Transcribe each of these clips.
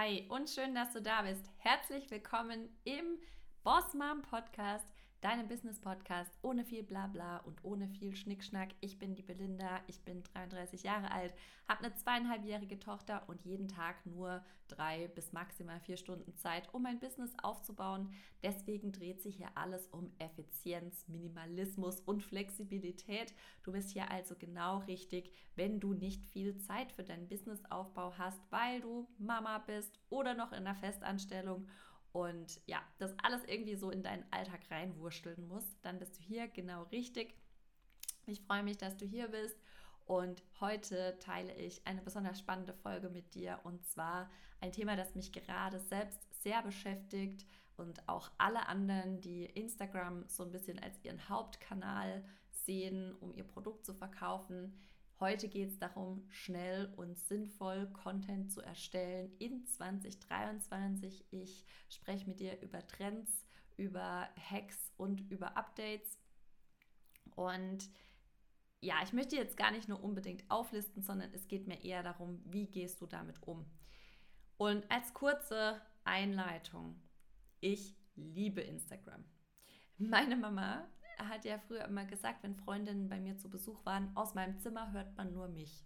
Hi und schön, dass du da bist. Herzlich willkommen im Boss Mom Podcast deinem Business-Podcast ohne viel Blabla und ohne viel Schnickschnack. Ich bin die Belinda, ich bin 33 Jahre alt, habe eine zweieinhalbjährige Tochter und jeden Tag nur drei bis maximal vier Stunden Zeit, um mein Business aufzubauen. Deswegen dreht sich hier alles um Effizienz, Minimalismus und Flexibilität. Du bist hier also genau richtig, wenn du nicht viel Zeit für deinen Businessaufbau hast, weil du Mama bist oder noch in einer Festanstellung und ja, das alles irgendwie so in deinen Alltag reinwursteln musst, dann bist du hier genau richtig. Ich freue mich, dass du hier bist und heute teile ich eine besonders spannende Folge mit dir und zwar ein Thema, das mich gerade selbst sehr beschäftigt und auch alle anderen, die Instagram so ein bisschen als ihren Hauptkanal sehen, um ihr Produkt zu verkaufen. Heute geht es darum, schnell und sinnvoll Content zu erstellen in 2023. Ich spreche mit dir über Trends, über Hacks und über Updates. Und ja, ich möchte jetzt gar nicht nur unbedingt auflisten, sondern es geht mir eher darum, wie gehst du damit um. Und als kurze Einleitung, ich liebe Instagram. Meine Mama hat ja früher immer gesagt, wenn Freundinnen bei mir zu Besuch waren, aus meinem Zimmer hört man nur mich.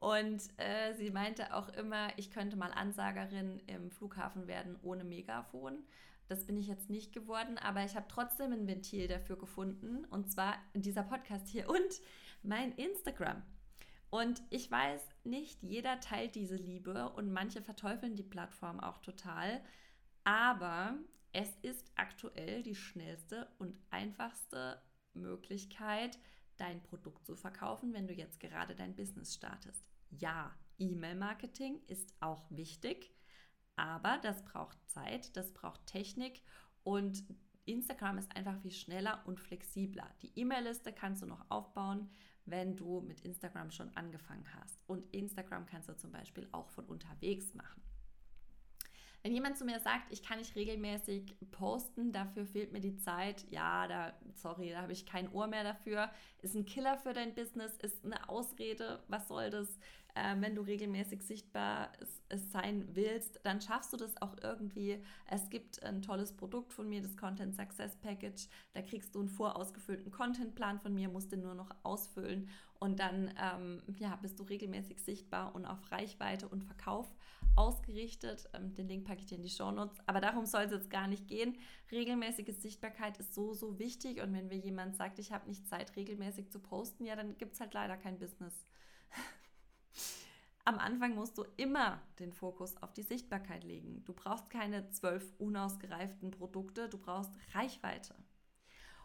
Und äh, sie meinte auch immer, ich könnte mal Ansagerin im Flughafen werden ohne Megafon. Das bin ich jetzt nicht geworden, aber ich habe trotzdem ein Ventil dafür gefunden. Und zwar dieser Podcast hier und mein Instagram. Und ich weiß, nicht jeder teilt diese Liebe und manche verteufeln die Plattform auch total. Aber es ist aktuell die schnellste und einfachste Möglichkeit, dein Produkt zu verkaufen, wenn du jetzt gerade dein Business startest. Ja, E-Mail-Marketing ist auch wichtig, aber das braucht Zeit, das braucht Technik und Instagram ist einfach viel schneller und flexibler. Die E-Mail-Liste kannst du noch aufbauen, wenn du mit Instagram schon angefangen hast. Und Instagram kannst du zum Beispiel auch von unterwegs machen. Wenn jemand zu mir sagt, ich kann nicht regelmäßig posten, dafür fehlt mir die Zeit, ja, da, sorry, da habe ich kein Ohr mehr dafür, ist ein Killer für dein Business, ist eine Ausrede, was soll das? äh, wenn du regelmäßig sichtbar sein willst, dann schaffst du das auch irgendwie. Es gibt ein tolles Produkt von mir, das Content Success Package. Da kriegst du einen vorausgefüllten Contentplan von mir, musst den nur noch ausfüllen und dann ähm, ja, bist du regelmäßig sichtbar und auf Reichweite und Verkauf ausgerichtet. Ähm, den Link packe ich dir in die Show Notes. Aber darum soll es jetzt gar nicht gehen. Regelmäßige Sichtbarkeit ist so, so wichtig. Und wenn mir jemand sagt, ich habe nicht Zeit, regelmäßig zu posten, ja, dann gibt es halt leider kein Business. Am Anfang musst du immer den Fokus auf die Sichtbarkeit legen. Du brauchst keine zwölf unausgereiften Produkte, du brauchst Reichweite.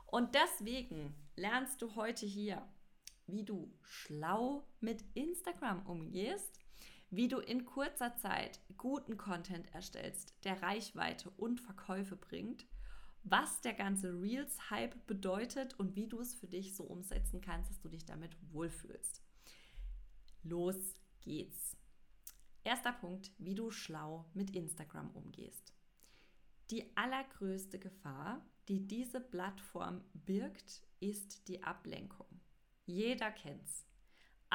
Und deswegen lernst du heute hier, wie du schlau mit Instagram umgehst, wie du in kurzer Zeit guten Content erstellst, der Reichweite und Verkäufe bringt, was der ganze Reels-Hype bedeutet und wie du es für dich so umsetzen kannst, dass du dich damit wohlfühlst. Los geht's. Erster Punkt, wie du schlau mit Instagram umgehst. Die allergrößte Gefahr, die diese Plattform birgt, ist die Ablenkung. Jeder kennt's.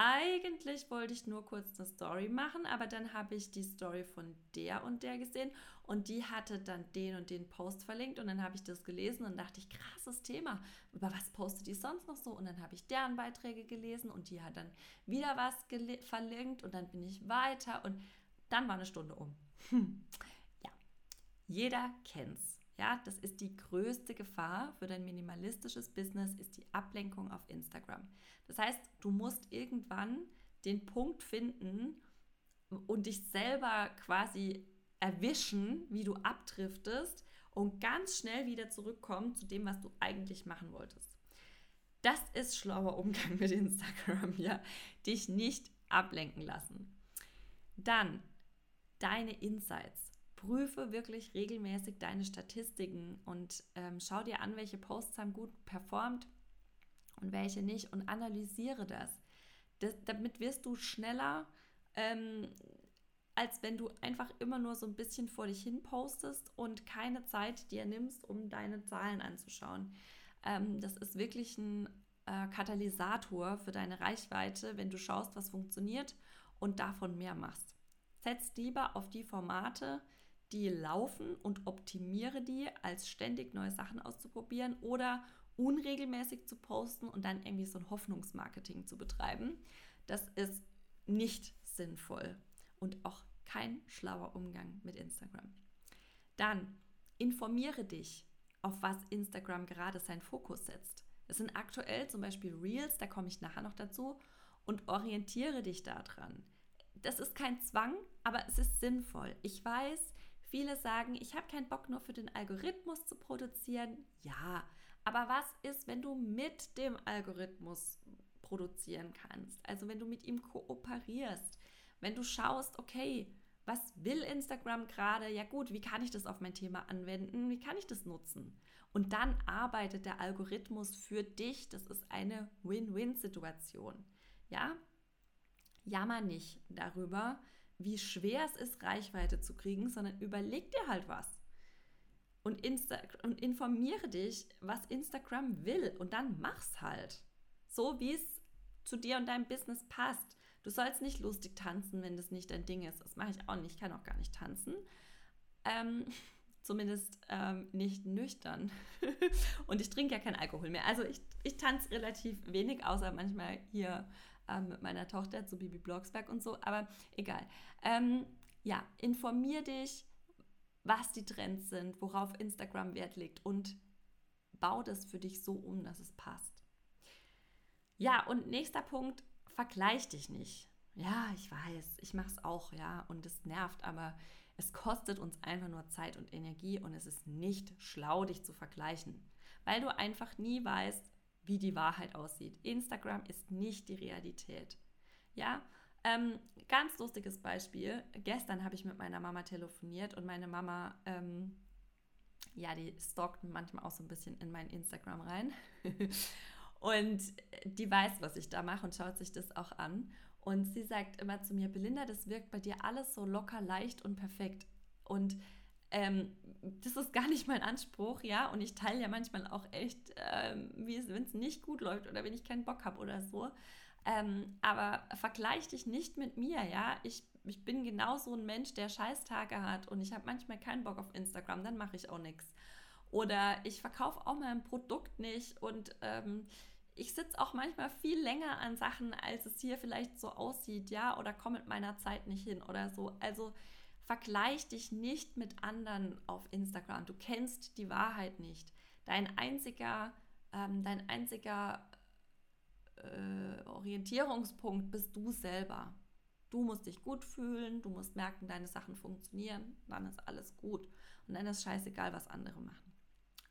Eigentlich wollte ich nur kurz eine Story machen, aber dann habe ich die Story von der und der gesehen und die hatte dann den und den Post verlinkt und dann habe ich das gelesen und dachte ich, krasses Thema. Über was postet die sonst noch so? Und dann habe ich deren Beiträge gelesen und die hat dann wieder was verlinkt und dann bin ich weiter und dann war eine Stunde um. ja, jeder kennt's. Ja, das ist die größte Gefahr für dein minimalistisches Business, ist die Ablenkung auf Instagram. Das heißt, du musst irgendwann den Punkt finden und dich selber quasi erwischen, wie du abdriftest und ganz schnell wieder zurückkommen zu dem, was du eigentlich machen wolltest. Das ist schlauer Umgang mit Instagram, ja. Dich nicht ablenken lassen. Dann deine Insights prüfe wirklich regelmäßig deine Statistiken und ähm, schau dir an, welche Posts haben gut performt und welche nicht und analysiere das. das damit wirst du schneller, ähm, als wenn du einfach immer nur so ein bisschen vor dich hin postest und keine Zeit dir nimmst, um deine Zahlen anzuschauen. Ähm, das ist wirklich ein äh, Katalysator für deine Reichweite, wenn du schaust, was funktioniert und davon mehr machst. setz lieber auf die Formate, die laufen und optimiere die, als ständig neue Sachen auszuprobieren oder unregelmäßig zu posten und dann irgendwie so ein Hoffnungsmarketing zu betreiben. Das ist nicht sinnvoll und auch kein schlauer Umgang mit Instagram. Dann informiere dich, auf was Instagram gerade seinen Fokus setzt. Es sind aktuell zum Beispiel Reels, da komme ich nachher noch dazu, und orientiere dich daran. Das ist kein Zwang, aber es ist sinnvoll. Ich weiß, viele sagen, ich habe keinen Bock nur für den Algorithmus zu produzieren. Ja, aber was ist, wenn du mit dem Algorithmus produzieren kannst? Also wenn du mit ihm kooperierst, wenn du schaust, okay, was will Instagram gerade? Ja gut, wie kann ich das auf mein Thema anwenden? Wie kann ich das nutzen? Und dann arbeitet der Algorithmus für dich. Das ist eine Win-Win-Situation. Ja, jammer nicht darüber, wie schwer es ist, Reichweite zu kriegen, sondern überleg dir halt was. Und, Insta und informiere dich, was Instagram will und dann mach's halt. So wie es zu dir und deinem Business passt. Du sollst nicht lustig tanzen, wenn das nicht dein Ding ist. Das mache ich auch nicht. Ich kann auch gar nicht tanzen. Ähm, zumindest ähm, nicht nüchtern. und ich trinke ja keinen Alkohol mehr. Also ich, ich tanze relativ wenig, außer manchmal hier ähm, mit meiner Tochter zu Bibi Blocksberg und so, aber egal. Ähm, ja, informier dich, was die Trends sind, worauf Instagram Wert legt und bau das für dich so um, dass es passt. Ja, und nächster Punkt, vergleich dich nicht. Ja, ich weiß, ich mache es auch, ja, und es nervt, aber es kostet uns einfach nur Zeit und Energie und es ist nicht schlau, dich zu vergleichen, weil du einfach nie weißt, wie die Wahrheit aussieht. Instagram ist nicht die Realität. Ja, ähm, ganz lustiges Beispiel. Gestern habe ich mit meiner Mama telefoniert und meine Mama, ähm, ja, die stalkt manchmal auch so ein bisschen in mein Instagram rein. und die weiß, was ich da mache und schaut sich das auch an. Und sie sagt immer zu mir, Belinda, das wirkt bei dir alles so locker, leicht und perfekt. Und ähm, das ist gar nicht mein Anspruch, ja. Und ich teile ja manchmal auch echt, ähm, wenn es nicht gut läuft oder wenn ich keinen Bock habe oder so. Ähm, aber vergleich dich nicht mit mir, ja. Ich, ich bin genauso ein Mensch, der Scheißtage hat und ich habe manchmal keinen Bock auf Instagram, dann mache ich auch nichts. Oder ich verkaufe auch mein Produkt nicht und ähm, ich sitze auch manchmal viel länger an Sachen, als es hier vielleicht so aussieht, ja, oder komme mit meiner Zeit nicht hin oder so. Also Vergleich dich nicht mit anderen auf Instagram. Du kennst die Wahrheit nicht. Dein einziger, ähm, dein einziger äh, Orientierungspunkt bist du selber. Du musst dich gut fühlen, du musst merken, deine Sachen funktionieren, dann ist alles gut. Und dann ist scheißegal, was andere machen.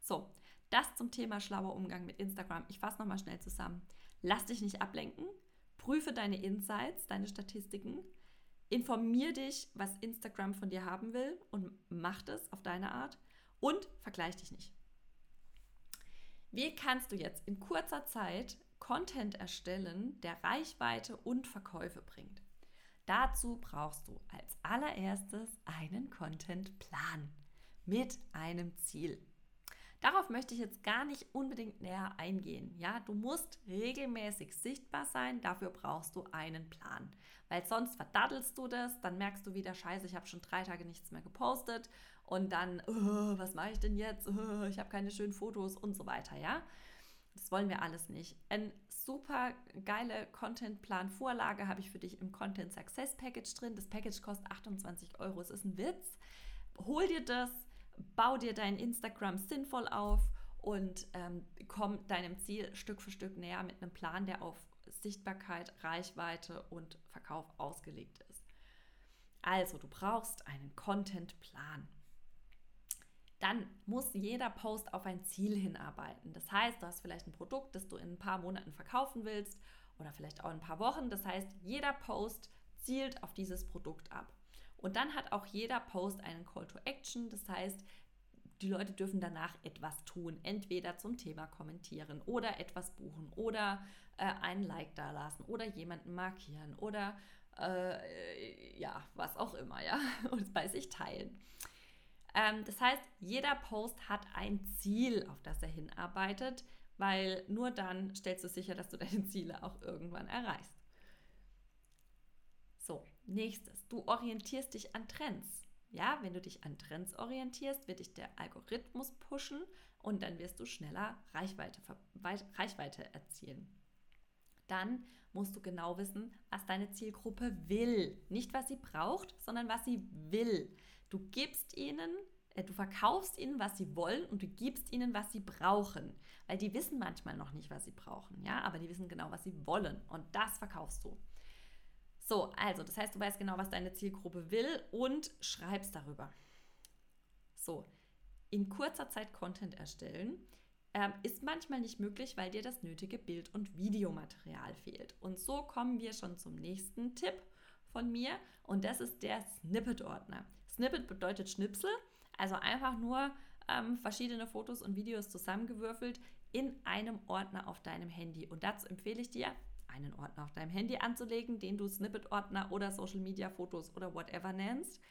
So, das zum Thema schlauer Umgang mit Instagram. Ich fasse nochmal schnell zusammen. Lass dich nicht ablenken, prüfe deine Insights, deine Statistiken, Informier dich, was Instagram von dir haben will und mach das auf deine Art und vergleich dich nicht. Wie kannst du jetzt in kurzer Zeit Content erstellen, der Reichweite und Verkäufe bringt? Dazu brauchst du als allererstes einen Contentplan mit einem Ziel. Darauf möchte ich jetzt gar nicht unbedingt näher eingehen. Ja, du musst regelmäßig sichtbar sein, dafür brauchst du einen Plan. Weil sonst verdattelst du das, dann merkst du wieder, scheiße, ich habe schon drei Tage nichts mehr gepostet und dann, oh, was mache ich denn jetzt? Oh, ich habe keine schönen Fotos und so weiter, ja. Das wollen wir alles nicht. Eine super geile Contentplan-Vorlage habe ich für dich im Content Success Package drin. Das Package kostet 28 Euro. Es ist ein Witz. Hol dir das, bau dir dein Instagram sinnvoll auf und ähm, komm deinem Ziel Stück für Stück näher mit einem Plan, der auf Sichtbarkeit, Reichweite und Verkauf ausgelegt ist. Also, du brauchst einen Contentplan. Dann muss jeder Post auf ein Ziel hinarbeiten. Das heißt, du hast vielleicht ein Produkt, das du in ein paar Monaten verkaufen willst oder vielleicht auch in ein paar Wochen. Das heißt, jeder Post zielt auf dieses Produkt ab. Und dann hat auch jeder Post einen Call to Action. Das heißt, die Leute dürfen danach etwas tun, entweder zum Thema kommentieren oder etwas buchen oder äh, einen Like dalassen oder jemanden markieren oder äh, ja, was auch immer, ja, und bei sich teilen. Ähm, das heißt, jeder Post hat ein Ziel, auf das er hinarbeitet, weil nur dann stellst du sicher, dass du deine Ziele auch irgendwann erreichst. Nächstes, du orientierst dich an Trends. Ja, wenn du dich an Trends orientierst, wird dich der Algorithmus pushen und dann wirst du schneller Reichweite, Reichweite erzielen. Dann musst du genau wissen, was deine Zielgruppe will. Nicht, was sie braucht, sondern was sie will. Du gibst ihnen, äh, du verkaufst ihnen, was sie wollen und du gibst ihnen, was sie brauchen. Weil die wissen manchmal noch nicht, was sie brauchen, ja, aber die wissen genau, was sie wollen und das verkaufst du. So, also, das heißt, du weißt genau, was deine Zielgruppe will und schreibst darüber. So, in kurzer Zeit Content erstellen ähm, ist manchmal nicht möglich, weil dir das nötige Bild- und Videomaterial fehlt. Und so kommen wir schon zum nächsten Tipp von mir und das ist der Snippet-Ordner. Snippet bedeutet Schnipsel, also einfach nur ähm, verschiedene Fotos und Videos zusammengewürfelt in einem Ordner auf deinem Handy. Und dazu empfehle ich dir, einen Ordner auf deinem Handy anzulegen, den du Snippet-Ordner oder Social Media Fotos oder whatever nennst.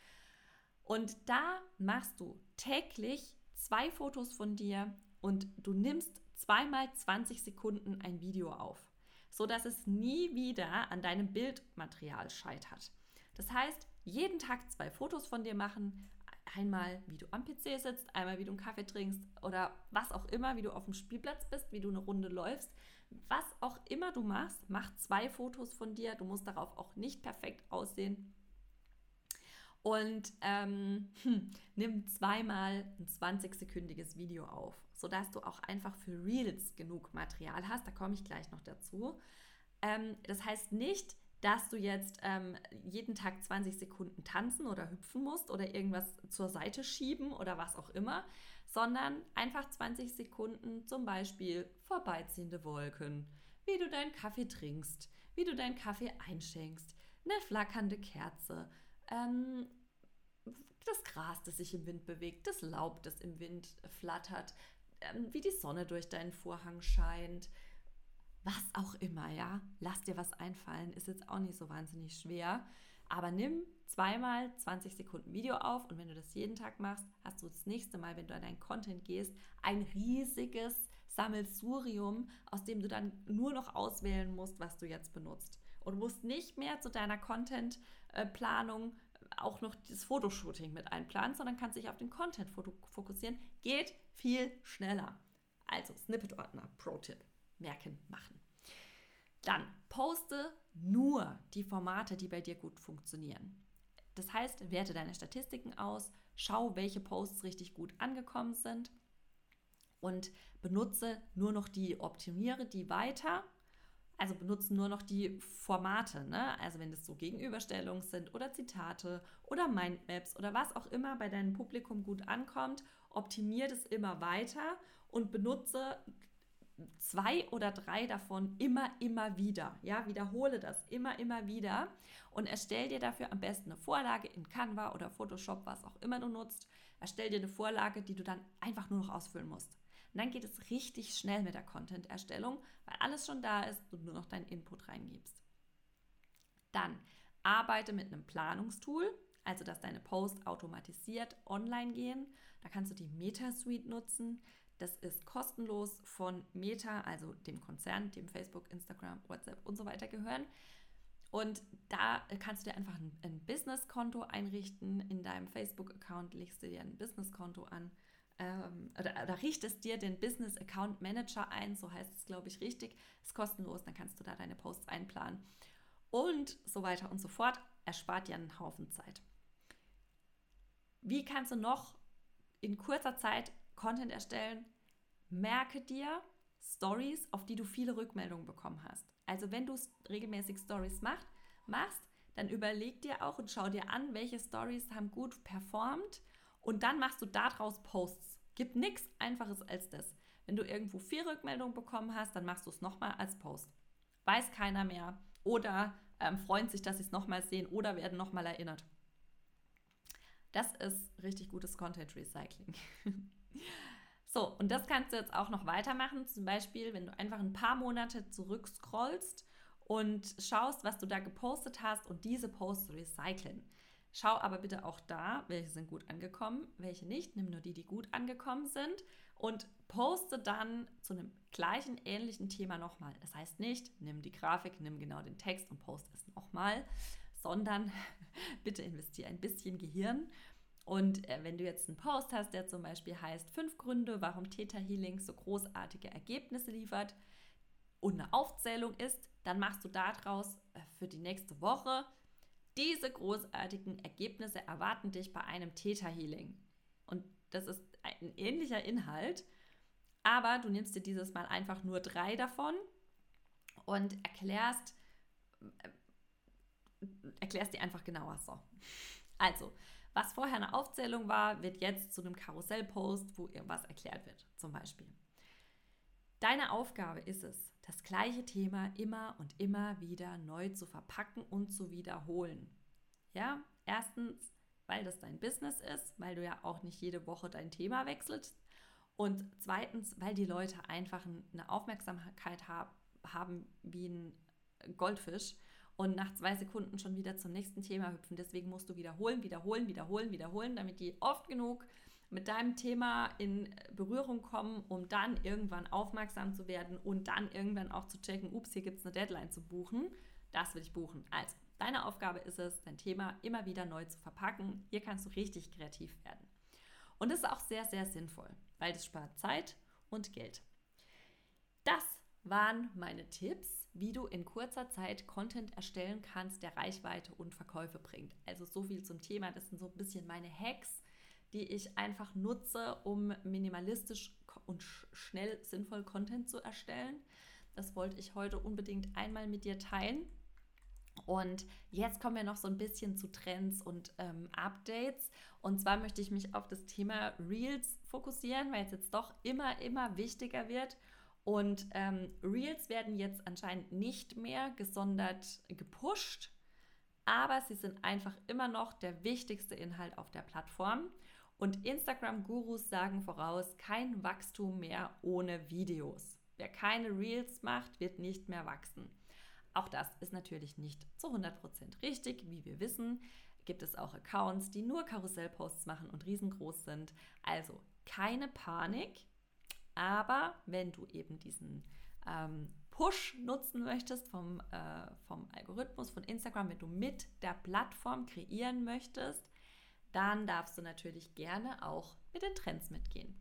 Und da machst du täglich zwei Fotos von dir und du nimmst zweimal 20 Sekunden ein Video auf, sodass es nie wieder an deinem Bildmaterial scheitert. Das heißt, jeden Tag zwei Fotos von dir machen, einmal wie du am PC sitzt, einmal wie du einen Kaffee trinkst oder was auch immer, wie du auf dem Spielplatz bist, wie du eine Runde läufst. Was auch immer du machst, mach zwei Fotos von dir. Du musst darauf auch nicht perfekt aussehen. Und ähm, hm, nimm zweimal ein 20-sekündiges Video auf, sodass du auch einfach für Reels genug Material hast. Da komme ich gleich noch dazu. Ähm, das heißt nicht, dass du jetzt ähm, jeden Tag 20 Sekunden tanzen oder hüpfen musst oder irgendwas zur Seite schieben oder was auch immer, sondern einfach 20 Sekunden zum Beispiel vorbeiziehende Wolken, wie du deinen Kaffee trinkst, wie du deinen Kaffee einschenkst, eine flackernde Kerze, ähm, das Gras, das sich im Wind bewegt, das Laub, das im Wind flattert, ähm, wie die Sonne durch deinen Vorhang scheint, was auch immer, ja. Lass dir was einfallen, ist jetzt auch nicht so wahnsinnig schwer. Aber nimm zweimal 20 Sekunden Video auf und wenn du das jeden Tag machst, hast du das nächste Mal, wenn du an deinen Content gehst, ein riesiges Sammelsurium, aus dem du dann nur noch auswählen musst, was du jetzt benutzt. Und musst nicht mehr zu deiner Content-Planung auch noch das Fotoshooting mit einplanen, sondern kannst dich auf den Content fokussieren. Geht viel schneller. Also Snippet-Ordner, Pro-Tipp merken, machen. Dann poste nur die Formate, die bei dir gut funktionieren. Das heißt, werte deine Statistiken aus, schau, welche Posts richtig gut angekommen sind und benutze nur noch die, optimiere die weiter. Also benutze nur noch die Formate, ne? Also wenn das so Gegenüberstellungen sind oder Zitate oder Mindmaps oder was auch immer bei deinem Publikum gut ankommt, optimiere das immer weiter und benutze zwei oder drei davon immer, immer wieder. Ja, wiederhole das immer, immer wieder und erstell dir dafür am besten eine Vorlage in Canva oder Photoshop, was auch immer du nutzt. Erstell dir eine Vorlage, die du dann einfach nur noch ausfüllen musst. Und dann geht es richtig schnell mit der Content-Erstellung, weil alles schon da ist und nur noch deinen Input reingibst. Dann arbeite mit einem Planungstool, also dass deine Posts automatisiert online gehen. Da kannst du die MetaSuite nutzen. Das ist kostenlos von Meta, also dem Konzern, dem Facebook, Instagram, WhatsApp und so weiter gehören. Und da kannst du dir einfach ein, ein Business-Konto einrichten. In deinem Facebook-Account legst du dir ein Business-Konto an ähm, oder, oder, richtest dir den Business Account Manager ein, so heißt es, glaube ich, richtig. Ist kostenlos, dann kannst du da deine Posts einplanen. Und so weiter und so fort. Erspart dir einen Haufen Zeit. Wie kannst du noch in kurzer Zeit Content erstellen, merke dir Stories, auf die du viele Rückmeldungen bekommen hast. Also wenn du regelmäßig Stories macht, machst, dann überleg dir auch und schau dir an, welche Stories haben gut performt und dann machst du daraus Posts. Gibt nichts einfaches als das. Wenn du irgendwo vier Rückmeldungen bekommen hast, dann machst du es nochmal als Post. Weiß keiner mehr oder ähm, freuen sich, dass sie es nochmal sehen oder werden nochmal erinnert. Das ist richtig gutes Content Recycling. So, und das kannst du jetzt auch noch weitermachen. Zum Beispiel, wenn du einfach ein paar Monate zurückscrollst und schaust, was du da gepostet hast und diese Posts recyceln. Schau aber bitte auch da, welche sind gut angekommen, welche nicht. Nimm nur die, die gut angekommen sind und poste dann zu einem gleichen, ähnlichen Thema nochmal. Das heißt nicht, nimm die Grafik, nimm genau den Text und poste es nochmal, sondern bitte investiere ein bisschen Gehirn. Und äh, wenn du jetzt einen Post hast, der zum Beispiel heißt, fünf Gründe, warum Theta Healing so großartige Ergebnisse liefert und eine Aufzählung ist, dann machst du daraus äh, für die nächste Woche, diese großartigen Ergebnisse erwarten dich bei einem Theta Healing. Und das ist ein ähnlicher Inhalt, aber du nimmst dir dieses Mal einfach nur drei davon und erklärst, äh, erklärst die einfach genauer so. Also, was vorher eine Aufzählung war, wird jetzt zu einem Karussellpost, wo irgendwas erklärt wird, zum Beispiel. Deine Aufgabe ist es, das gleiche Thema immer und immer wieder neu zu verpacken und zu wiederholen. Ja, erstens, weil das dein Business ist, weil du ja auch nicht jede Woche dein Thema wechselst. Und zweitens, weil die Leute einfach eine Aufmerksamkeit haben wie ein Goldfisch und nach zwei Sekunden schon wieder zum nächsten Thema hüpfen. Deswegen musst du wiederholen, wiederholen, wiederholen, wiederholen, damit die oft genug mit deinem Thema in Berührung kommen, um dann irgendwann aufmerksam zu werden und dann irgendwann auch zu checken, ups, hier gibt es eine Deadline zu buchen. Das will ich buchen. Also, deine Aufgabe ist es, dein Thema immer wieder neu zu verpacken. Hier kannst du richtig kreativ werden. Und das ist auch sehr, sehr sinnvoll, weil das spart Zeit und Geld. Das waren meine Tipps, wie du in kurzer Zeit Content erstellen kannst, der Reichweite und Verkäufe bringt. Also so viel zum Thema. Das sind so ein bisschen meine Hacks, die ich einfach nutze, um minimalistisch und schnell sinnvoll Content zu erstellen. Das wollte ich heute unbedingt einmal mit dir teilen. Und jetzt kommen wir noch so ein bisschen zu Trends und ähm, Updates. Und zwar möchte ich mich auf das Thema Reels fokussieren, weil es jetzt doch immer, immer wichtiger wird. Und ähm, Reels werden jetzt anscheinend nicht mehr gesondert gepusht, aber sie sind einfach immer noch der wichtigste Inhalt auf der Plattform. Und Instagram-Gurus sagen voraus, kein Wachstum mehr ohne Videos. Wer keine Reels macht, wird nicht mehr wachsen. Auch das ist natürlich nicht zu 100% richtig. Wie wir wissen, gibt es auch Accounts, die nur Karussellposts machen und riesengroß sind. Also keine Panik. Aber wenn du eben diesen ähm, Push nutzen möchtest vom, äh, vom Algorithmus von Instagram, wenn du mit der Plattform kreieren möchtest, dann darfst du natürlich gerne auch mit den Trends mitgehen.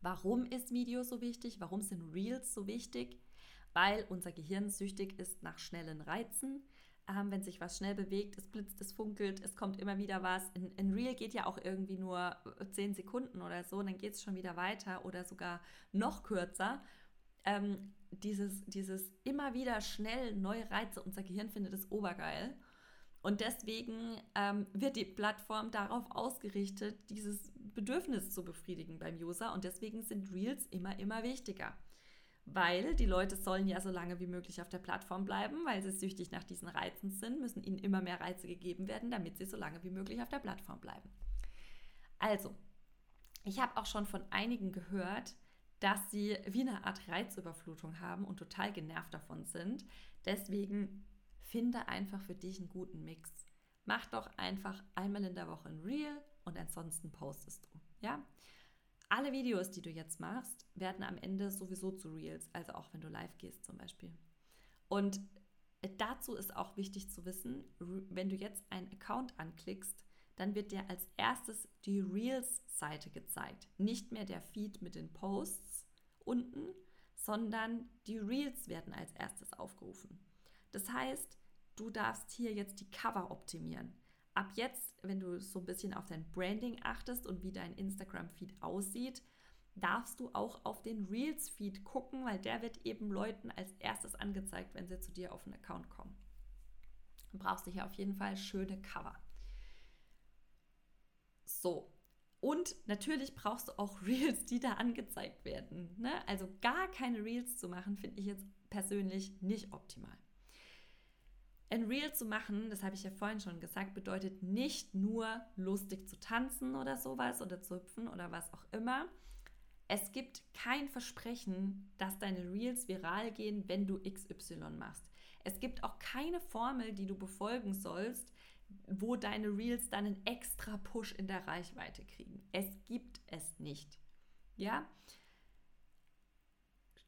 Warum ist Video so wichtig? Warum sind Reels so wichtig? Weil unser Gehirn süchtig ist nach schnellen Reizen. Ähm, wenn sich was schnell bewegt, es blitzt, es funkelt, es kommt immer wieder was. Ein, ein Reel geht ja auch irgendwie nur 10 Sekunden oder so, dann geht es schon wieder weiter oder sogar noch kürzer. Ähm, dieses, dieses immer wieder schnell neue Reize, unser Gehirn findet es obergeil. Und deswegen ähm, wird die Plattform darauf ausgerichtet, dieses Bedürfnis zu befriedigen beim User. Und deswegen sind Reels immer, immer wichtiger. Weil die Leute sollen ja so lange wie möglich auf der Plattform bleiben, weil sie süchtig nach diesen Reizen sind, müssen ihnen immer mehr Reize gegeben werden, damit sie so lange wie möglich auf der Plattform bleiben. Also, ich habe auch schon von einigen gehört, dass sie wie eine Art Reizüberflutung haben und total genervt davon sind. Deswegen Finde einfach für dich einen guten Mix. Mach doch einfach einmal in der Woche ein Reel und ansonsten postest du. Ja? Alle Videos, die du jetzt machst, werden am Ende sowieso zu Reels, also auch wenn du live gehst zum Beispiel. Und dazu ist auch wichtig zu wissen, wenn du jetzt einen Account anklickst, dann wird dir als erstes die Reels-Seite gezeigt. Nicht mehr der Feed mit den Posts unten, sondern die Reels werden als erstes aufgerufen. Das heißt, du darfst hier jetzt die Cover optimieren. Ab jetzt, wenn du so ein bisschen auf dein Branding achtest und wie dein Instagram-Feed aussieht, darfst du auch auf den Reels-Feed gucken, weil der wird eben Leuten als erstes angezeigt, wenn sie zu dir auf den Account kommen. Du brauchst du hier auf jeden Fall schöne Cover. So. Und natürlich brauchst du auch Reels, die da angezeigt werden. Ne? Also gar keine Reels zu machen, finde ich jetzt persönlich nicht optimal. Ein Reel zu machen, das habe ich ja vorhin schon gesagt, bedeutet nicht nur lustig zu tanzen oder sowas oder zu hüpfen oder was auch immer. Es gibt kein Versprechen, dass deine Reels viral gehen, wenn du XY machst. Es gibt auch keine Formel, die du befolgen sollst, wo deine Reels dann einen extra Push in der Reichweite kriegen. Es gibt es nicht. Ja?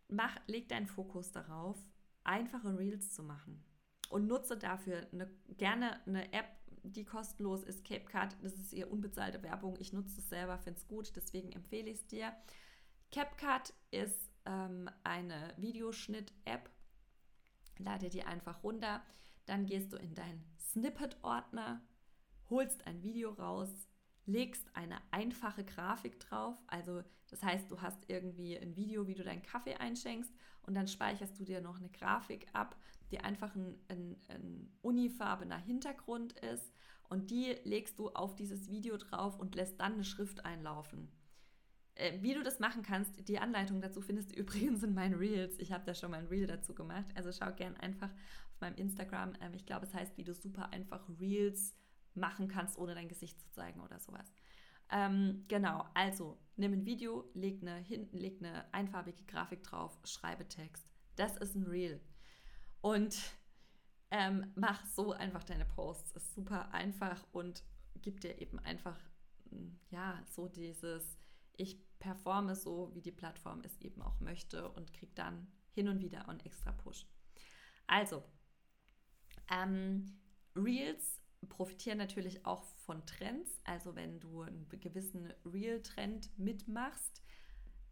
Mach, leg deinen Fokus darauf, einfache Reels zu machen und nutze dafür eine, gerne eine App, die kostenlos ist, CapCut. Das ist eher unbezahlte Werbung. Ich nutze es selber, finde es gut, deswegen empfehle ich es dir. CapCut ist ähm, eine Videoschnitt-App. Lade die einfach runter. Dann gehst du in deinen Snippet-Ordner, holst ein Video raus, legst eine einfache Grafik drauf. Also das heißt, du hast irgendwie ein Video, wie du deinen Kaffee einschenkst und dann speicherst du dir noch eine Grafik ab, die einfach ein, ein, ein unifarbener Hintergrund ist und die legst du auf dieses Video drauf und lässt dann eine Schrift einlaufen. Äh, wie du das machen kannst, die Anleitung dazu findest du übrigens in meinen Reels. Ich habe da schon mal ein Reel dazu gemacht. Also schau gern einfach auf meinem Instagram. Ähm, ich glaube, es heißt, wie du super einfach Reels machen kannst, ohne dein Gesicht zu zeigen oder sowas. Ähm, genau, also nimm ein Video, leg eine, hinten leg eine einfarbige Grafik drauf, schreibe Text. Das ist ein Reel. Und ähm, mach so einfach deine Posts. Ist super einfach und gibt dir eben einfach, hm, ja, so dieses, ich performe so, wie die Plattform es eben auch möchte und krieg dann hin und wieder einen extra Push. Also, ähm, Reels profitieren natürlich auch von Trends. Also wenn du einen gewissen Real-Trend mitmachst,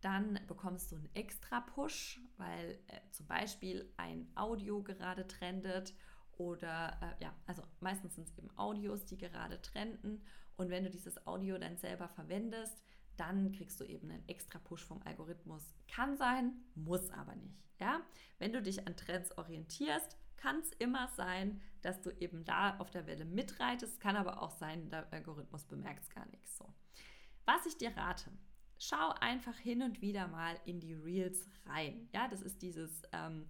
dann bekommst du einen extra Push, weil äh, zum Beispiel ein Audio gerade trendet oder äh, ja, also meistens sind es eben Audios, die gerade trenden. Und wenn du dieses Audio dann selber verwendest, dann kriegst du eben einen extra Push vom Algorithmus. Kann sein, muss aber nicht. Ja? Wenn du dich an Trends orientierst, kann es immer sein, dass du eben da auf der Welle mitreitest. Kann aber auch sein, der Algorithmus bemerkt es gar nichts so. Was ich dir rate, schau einfach hin und wieder mal in die Reels rein. Ja, das ist dieses, ähm,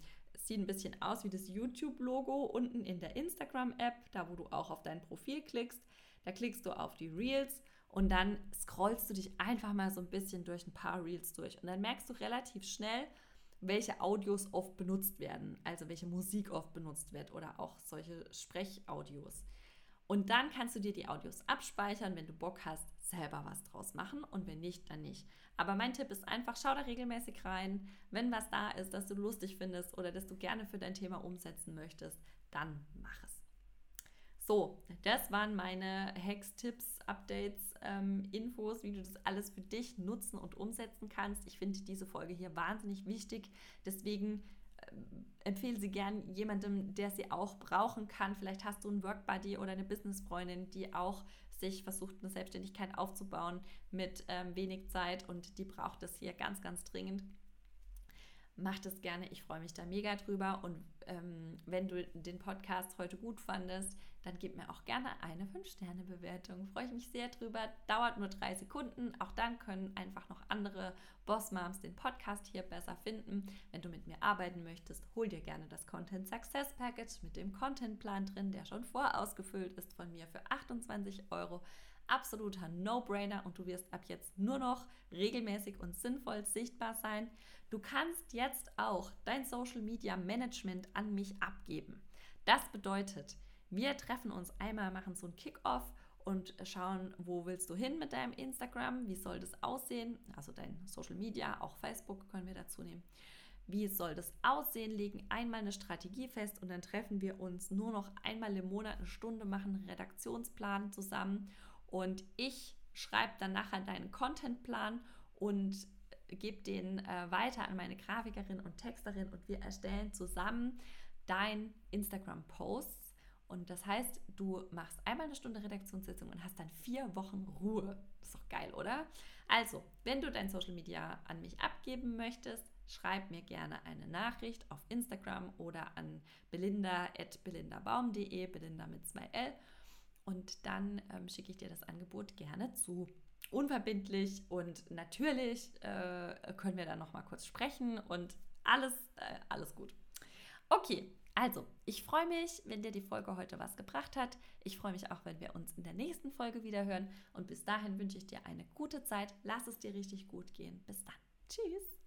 sieht ein bisschen aus wie das YouTube-Logo unten in der Instagram-App, da wo du auch auf dein Profil klickst. Da klickst du auf die Reels und dann scrollst du dich einfach mal so ein bisschen durch ein paar Reels durch. Und dann merkst du relativ schnell, welche Audios oft benutzt werden, also welche Musik oft benutzt wird oder auch solche Sprechaudios. Und dann kannst du dir die Audios abspeichern, wenn du Bock hast, selber was draus machen und wenn nicht, dann nicht. Aber mein Tipp ist einfach, schau da regelmäßig rein. Wenn was da ist, das du lustig findest oder das du gerne für dein Thema umsetzen möchtest, dann mach es. So, das waren meine Hacks, Tipps, Updates, ähm, Infos, wie du das alles für dich nutzen und umsetzen kannst. Ich finde diese Folge hier wahnsinnig wichtig. Deswegen äh, empfehle sie gern jemandem, der sie auch brauchen kann. Vielleicht hast du einen Workbuddy oder eine Businessfreundin, die auch sich versucht, eine Selbstständigkeit aufzubauen mit ähm, wenig Zeit und die braucht es hier ganz, ganz dringend mach das gerne. Ich freue mich da mega drüber. Und ähm, wenn du den Podcast heute gut fandest, dann gib mir auch gerne eine 5-Sterne-Bewertung. Freue ich mich sehr drüber. Dauert nur drei Sekunden. Auch dann können einfach noch andere Boss-Moms den Podcast hier besser finden. Wenn du mit mir arbeiten möchtest, hol dir gerne das Content Success Package mit dem Contentplan drin, der schon vorausgefüllt ist von mir für 28 Euro absoluter No-Brainer und du wirst ab jetzt nur noch regelmäßig und sinnvoll sichtbar sein. Du kannst jetzt auch dein Social Media Management an mich abgeben. Das bedeutet, wir treffen uns einmal, machen so ein Kick-Off und schauen, wo willst du hin mit deinem Instagram, wie soll das aussehen, also dein Social Media, auch Facebook können wir dazu nehmen. Wie soll das aussehen? Legen einmal eine Strategie fest und dann treffen wir uns nur noch einmal im Monat eine Stunde, machen einen Redaktionsplan zusammen und ich schreibe dann nachher deinen Contentplan und gebe den äh, weiter an meine Grafikerin und Texterin und wir erstellen zusammen dein Instagram-Posts. Und das heißt, du machst einmal eine Stunde Redaktionssitzung und hast dann vier Wochen Ruhe. Ist doch geil, oder? Also, wenn du dein Social Media an mich abgeben möchtest, schreib mir gerne eine Nachricht auf Instagram oder an belinda.belindabaum.de, Belinda mit 2L und dann ähm, schicke ich dir das Angebot gerne zu. Unverbindlich und natürlich äh, können wir dann noch mal kurz sprechen und alles, äh, alles gut. Okay, also, ich freue mich, wenn dir die Folge heute was gebracht hat. Ich freue mich auch, wenn wir uns in der nächsten Folge wieder hören. Und bis dahin wünsche ich dir eine gute Zeit. Lass es dir richtig gut gehen. Bis dann. Tschüss.